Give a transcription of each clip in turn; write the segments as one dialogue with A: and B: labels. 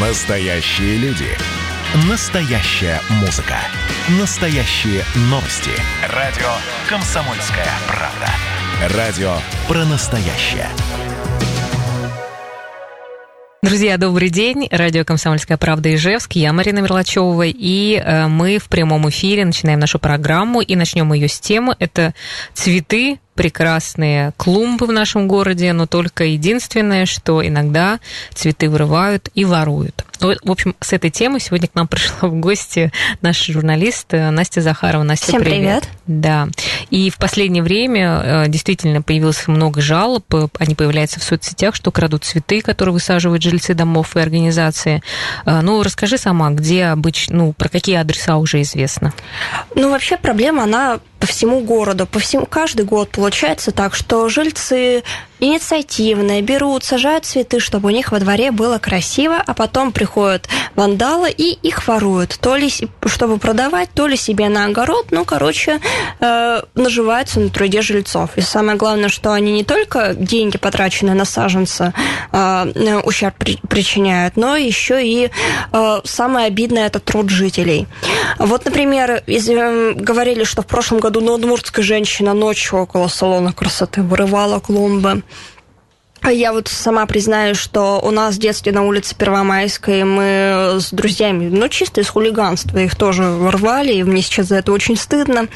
A: Настоящие люди. Настоящая музыка. Настоящие новости. Радио «Комсомольская правда». Радио про настоящее.
B: Друзья, добрый день. Радио «Комсомольская правда» Ижевск. Я Марина Мерлачева. И э, мы в прямом эфире начинаем нашу программу. И начнем ее с темы. Это цветы, прекрасные клумбы в нашем городе, но только единственное, что иногда цветы вырывают и воруют. Ну, в общем, с этой темой сегодня к нам пришла в гости наш журналист э, Настя Захарова. Настя,
C: Всем привет. привет.
B: Да. И в последнее время э, действительно появилось много жалоб. Они появляются в соцсетях, что крадут цветы, которые высаживают жильцы домов и организации. Э, ну, расскажи сама, где обычно, ну, про какие адреса уже известно?
C: Ну, вообще проблема, она по всему городу, по всему, каждый год получается так, что жильцы инициативные, берут, сажают цветы, чтобы у них во дворе было красиво, а потом приходят вандалы и их воруют. То ли чтобы продавать, то ли себе на огород. Ну, короче, э, наживаются на труде жильцов. И самое главное, что они не только деньги, потраченные на саженца, э, ущерб при, причиняют, но еще и э, самое обидное – это труд жителей. Вот, например, из, э, говорили, что в прошлом году новодмуртская женщина ночью около салона красоты вырывала клумбы. А я вот сама признаю, что у нас в детстве на улице Первомайской мы с друзьями, ну, чисто из хулиганства их тоже рвали, и мне сейчас за это очень стыдно,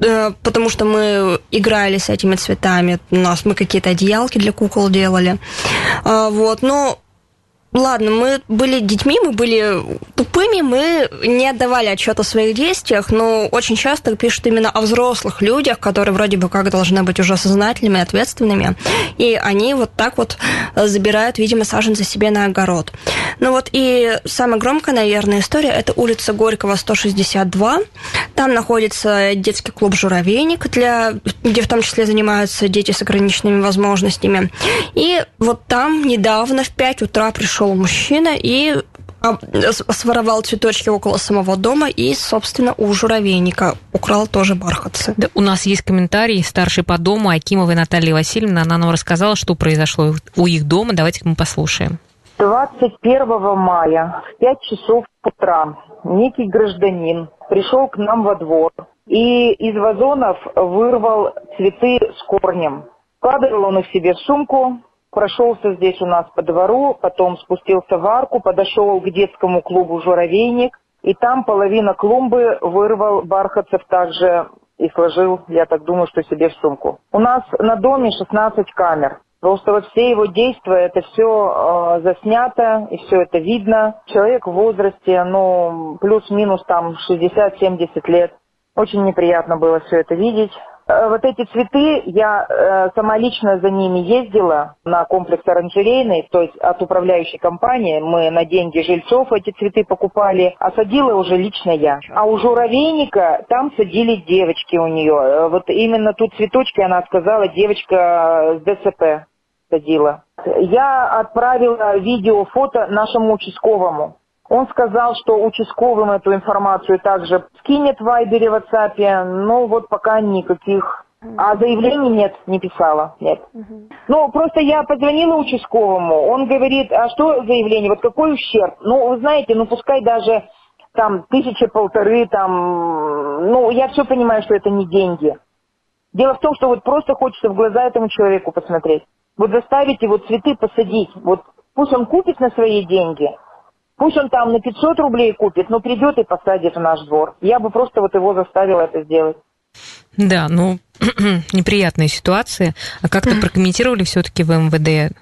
C: э, потому что мы играли с этими цветами, у нас мы какие-то одеялки для кукол делали, а, вот, но Ладно, мы были детьми, мы были тупыми, мы не отдавали отчет о своих действиях, но очень часто пишут именно о взрослых людях, которые вроде бы как должны быть уже сознательными, ответственными, и они вот так вот забирают, видимо, саженцы себе на огород. Ну вот и самая громкая, наверное, история – это улица Горького, 162. Там находится детский клуб «Журавейник», для, где в том числе занимаются дети с ограниченными возможностями. И вот там недавно в 5 утра пришел пришел мужчина и а, своровал цветочки около самого дома и, собственно, у журавейника украл тоже бархатцы.
B: Да, у нас есть комментарий старший по дому Акимовой Натальи Васильевны. Она нам рассказала, что произошло у их дома. Давайте мы послушаем.
D: 21 мая в 5 часов утра некий гражданин пришел к нам во двор и из вазонов вырвал цветы с корнем. Складывал он их себе в сумку, прошелся здесь у нас по двору, потом спустился в арку, подошел к детскому клубу «Журавейник», и там половина клумбы вырвал Бархатцев также и сложил, я так думаю, что себе в сумку. У нас на доме 16 камер. Просто вот все его действия, это все э, заснято, и все это видно. Человек в возрасте, ну, плюс-минус там 60-70 лет. Очень неприятно было все это видеть. Э, вот эти цветы, я э, сама лично за ними ездила на комплекс оранжерейный, то есть от управляющей компании. Мы на деньги жильцов эти цветы покупали, а садила уже лично я. А у журавейника там садили девочки у нее. Э, вот именно тут цветочки, она сказала, девочка с ДЦП садила. Я отправила видео, фото нашему участковому. Он сказал, что участковым эту информацию также скинет в Вайбере, в WhatsApp, но вот пока никаких а заявлений нет, не писала, нет. Угу. Ну, просто я позвонила участковому, он говорит, а что заявление, вот какой ущерб? Ну, вы знаете, ну пускай даже там тысяча полторы, там, ну, я все понимаю, что это не деньги. Дело в том, что вот просто хочется в глаза этому человеку посмотреть. Вот заставить его цветы посадить, вот пусть он купит на свои деньги – Пусть он там на 500 рублей купит, но придет и посадит в наш двор. Я бы просто вот его заставила это сделать.
B: Да, ну, неприятная ситуация. А как-то прокомментировали все-таки в МВД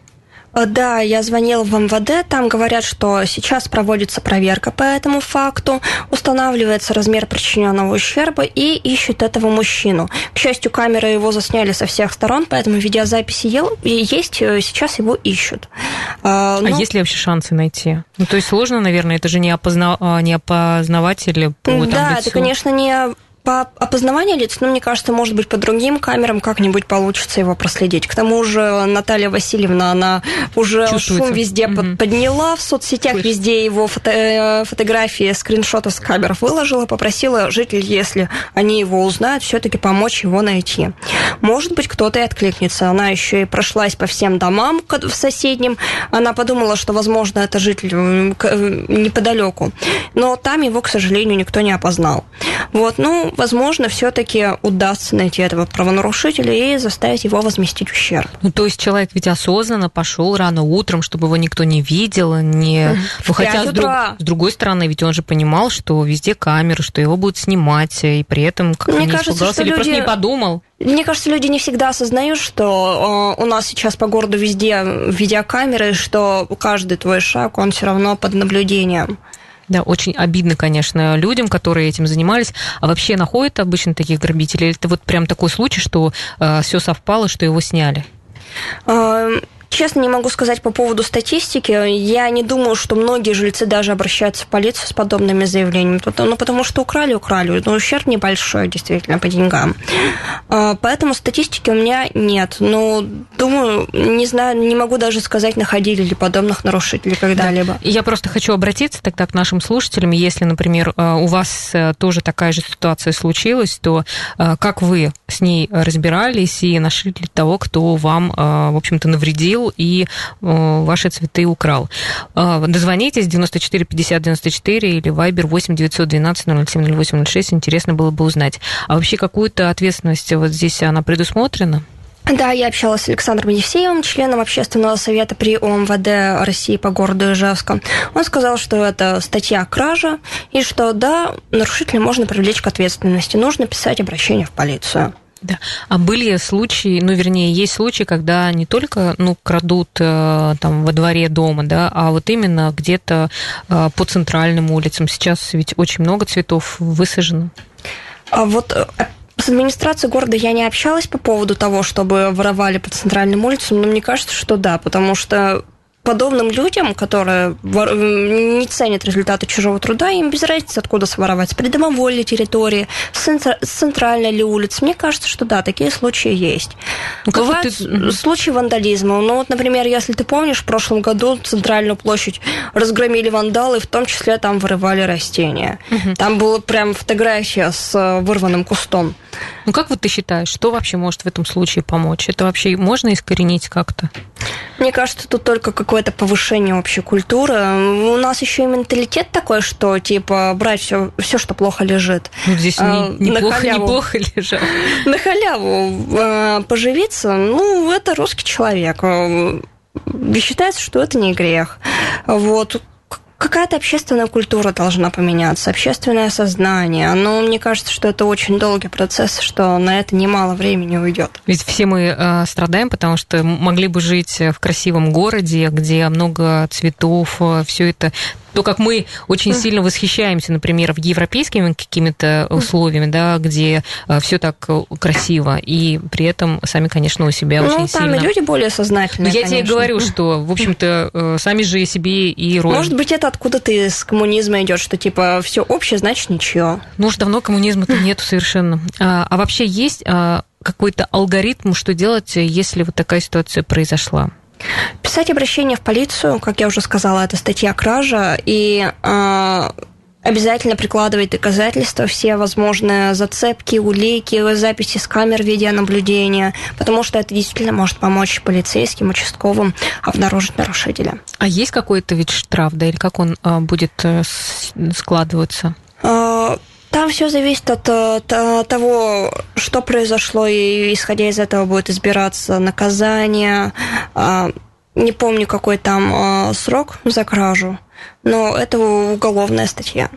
C: да, я звонила в МВД, там говорят, что сейчас проводится проверка по этому факту, устанавливается размер причиненного ущерба и ищут этого мужчину. К счастью, камеры его засняли со всех сторон, поэтому видеозаписи есть, э, сейчас его ищут.
B: А, но... А есть ли вообще шансы найти? Ну, то есть сложно, наверное, это же не, опозна... А, не опознаватель по
C: Да, лицу. это, конечно, не по опознаванию лиц, ну, мне кажется, может быть, по другим камерам как-нибудь получится его проследить. К тому же Наталья Васильевна, она уже шум везде угу. подняла в соцсетях, Слышь. везде его фото э, фотографии, скриншоты с камер выложила, попросила жителей, если они его узнают, все-таки помочь его найти. Может быть, кто-то и откликнется. Она еще и прошлась по всем домам в соседнем. Она подумала, что, возможно, это житель неподалеку. Но там его, к сожалению, никто не опознал. Вот, ну, возможно, все-таки удастся найти этого правонарушителя и заставить его возместить ущерб.
B: Ну, то есть человек ведь осознанно пошел рано утром, чтобы его никто не видел, не... Ну, хотя с, друг... с другой стороны, ведь он же понимал, что везде камеры, что его будут снимать, и при этом как-то Мне не кажется, испугался или люди... просто не подумал.
C: Мне кажется, люди не всегда осознают, что э, у нас сейчас по городу везде видеокамеры, что каждый твой шаг, он все равно под наблюдением.
B: Да, очень обидно, конечно, людям, которые этим занимались. А вообще находят обычно таких грабителей? Это вот прям такой случай, что э, все совпало, что его сняли?
C: Честно, не могу сказать по поводу статистики. Я не думаю, что многие жильцы даже обращаются в полицию с подобными заявлениями. Ну, потому что украли, украли. Но ущерб небольшой, действительно, по деньгам. А, поэтому статистики у меня нет. Но, думаю, не знаю, не могу даже сказать, находили ли подобных нарушителей когда-либо.
B: Да. Я просто хочу обратиться тогда к нашим слушателям. Если, например, а, у вас э, тоже такая же ситуация случилась, то а, как вы с ней разбирались и нашли ли того, кто вам, в общем-то, навредил купил и э, ваши цветы украл. Э, дозвонитесь 94 50 94 или Viber 8 912 007 08 06. Интересно было бы узнать. А вообще какую-то ответственность вот здесь она предусмотрена?
C: Да, я общалась с Александром Евсеевым, членом общественного совета при ОМВД России по городу Ижевска. Он сказал, что это статья кража, и что, да, нарушителя можно привлечь к ответственности. Нужно писать обращение в полицию.
B: Да. А были случаи, ну, вернее, есть случаи, когда не только, ну, крадут э, там во дворе дома, да, а вот именно где-то э, по центральным улицам. Сейчас ведь очень много цветов высажено.
C: А вот э, с администрацией города я не общалась по поводу того, чтобы воровали по центральным улицам, но мне кажется, что да, потому что подобным людям, которые не ценят результаты чужого труда, им без разницы, откуда своровать, с придомовой ли территории, с центральной ли улицы. Мне кажется, что да, такие случаи есть. Ну, Бывают ты... случаи вандализма. Ну, вот, например, если ты помнишь, в прошлом году центральную площадь разгромили вандалы, в том числе там вырывали растения. Угу. Там была прям фотография с э, вырванным кустом.
B: Ну, как вот ты считаешь, что вообще может в этом случае помочь? Это вообще можно искоренить как-то?
C: Мне кажется, тут только какое-то повышение общей культуры. У нас еще и менталитет такой, что типа брать все, все что плохо лежит.
B: Ну, здесь а, не, неплохо, неплохо лежат.
C: На халяву а, поживиться, ну, это русский человек. Считается, что это не грех. Вот какая-то общественная культура должна поменяться, общественное сознание. Но мне кажется, что это очень долгий процесс, что на это немало времени уйдет.
B: Ведь все мы э, страдаем, потому что могли бы жить в красивом городе, где много цветов, э, все это то, как мы очень сильно восхищаемся, например, в европейскими какими-то условиями, да, где э, все так э, красиво, и при этом сами, конечно, у себя ну, очень
C: сильно... Ну, там люди более сознательные,
B: Но я тебе говорю, что, в общем-то, э, сами же себе и роем.
C: Может быть, это откуда-то из коммунизма идет, что, типа, все общее, значит, ничего.
B: Ну уж давно коммунизма-то нету совершенно. А, а вообще есть а, какой-то алгоритм, что делать, если вот такая ситуация произошла?
C: Писать обращение в полицию, как я уже сказала, это статья кража, и э, обязательно прикладывать доказательства, все возможные зацепки, улики, записи с камер видеонаблюдения, потому что это действительно может помочь полицейским, участковым обнаружить нарушителя.
B: А есть какой-то вид штраф, да, или как он э, будет э, складываться?
C: Э, там все зависит от, от того, что произошло, и исходя из этого будет избираться наказание. А, не помню, какой там а, срок за кражу но это уголовная статья.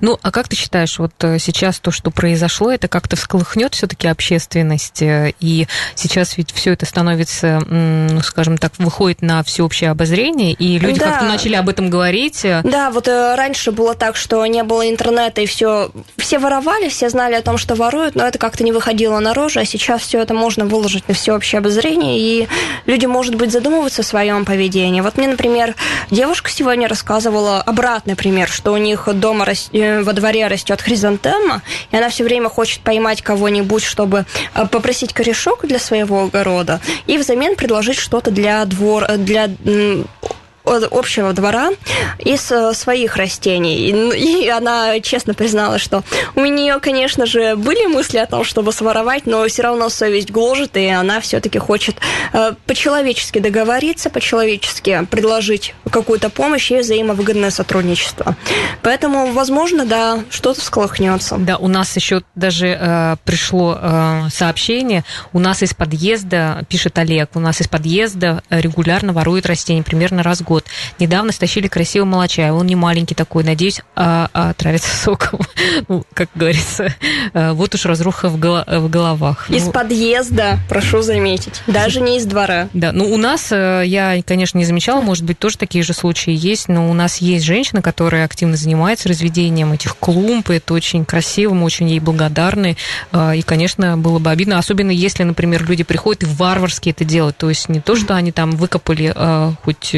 B: Ну, а как ты считаешь, вот э, сейчас то, что произошло, это как-то всколыхнет все-таки общественность, э, и сейчас ведь все это становится, ну, скажем так, выходит на всеобщее обозрение, и люди да. как-то начали об этом говорить.
C: Да, вот э, раньше было так, что не было интернета, и все, все воровали, все знали о том, что воруют, но это как-то не выходило наружу, а сейчас все это можно выложить на всеобщее обозрение, и люди, может быть, задумываются о своем поведении. Вот мне, например, девушка сегодня рассказывала, рассказывала обратный пример, что у них дома э, во дворе растет хризантема, и она все время хочет поймать кого-нибудь, чтобы э, попросить корешок для своего огорода, и взамен предложить что-то для двор, для общего двора из э, своих растений. И она честно признала, что у нее, конечно же, были мысли о том, чтобы своровать, но все равно совесть гложет, и она все-таки хочет э, по-человечески договориться, по-человечески предложить какую-то помощь и взаимовыгодное сотрудничество. Поэтому, возможно, да, что-то всколыхнется.
B: Да, у нас еще даже э, пришло э, сообщение, у нас из подъезда, пишет Олег, у нас из подъезда регулярно воруют растения, примерно раз в год. Недавно стащили красивого молочая. Он не маленький такой, надеюсь, а, а отравится соком. Ну, как говорится, э, вот уж разруха в, голо- в головах.
C: Из
B: ну,
C: подъезда, прошу заметить. Даже не из двора.
B: Да, ну у нас, э, я, конечно, не замечала, может быть, тоже такие же случаи есть, но у нас есть женщина, которая активно занимается разведением этих клумб, и это очень красиво, мы очень ей благодарны. Э, и, конечно, было бы обидно, особенно если, например, люди приходят и варварски это делают. То есть не то, что они там выкопали хоть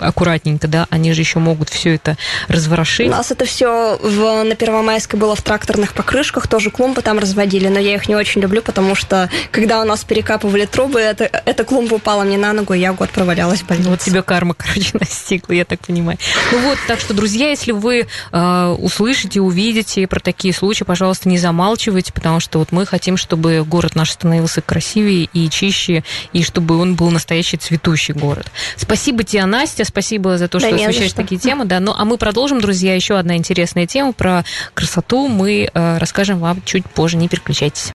B: аккуратненько, да, они же еще могут все это разворошить.
C: У нас это все в, на Первомайской было в тракторных покрышках, тоже клумбы там разводили, но я их не очень люблю, потому что когда у нас перекапывали трубы, это, эта клумба упала мне на ногу, и я год провалялась в больнице.
B: Вот тебе карма, короче, настигла, я так понимаю. Ну вот, так что, друзья, если вы э, услышите, увидите про такие случаи, пожалуйста, не замалчивайте, потому что вот мы хотим, чтобы город наш становился красивее и чище, и чтобы он был настоящий цветущий город. Спасибо тебе, Настя, спасибо за то, что да освещаешь такие темы. Да. Ну, а мы продолжим, друзья, еще одна интересная тема про красоту. Мы э, расскажем вам чуть позже. Не переключайтесь.